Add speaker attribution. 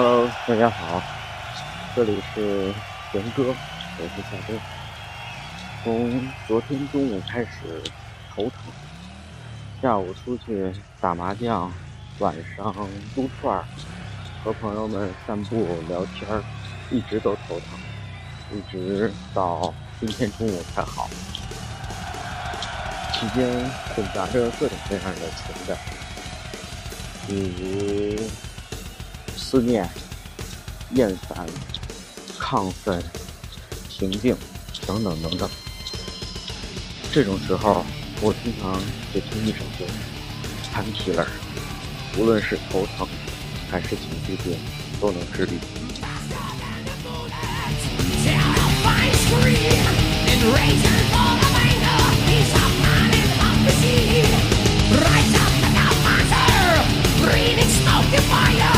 Speaker 1: Hello，大家好，这里是贤哥，我是夏哥。从昨天中午开始头疼，下午出去打麻将，晚上撸串，和朋友们散步聊天，一直都头疼，一直到今天中午才好。期间混杂着各种各样的情感，比如思念、厌烦、亢奋、平静等等等等。这种时候，我经常会听一首歌《Pain》，无论是头疼还是情绪病，都能治愈。
Speaker 2: stop the fire.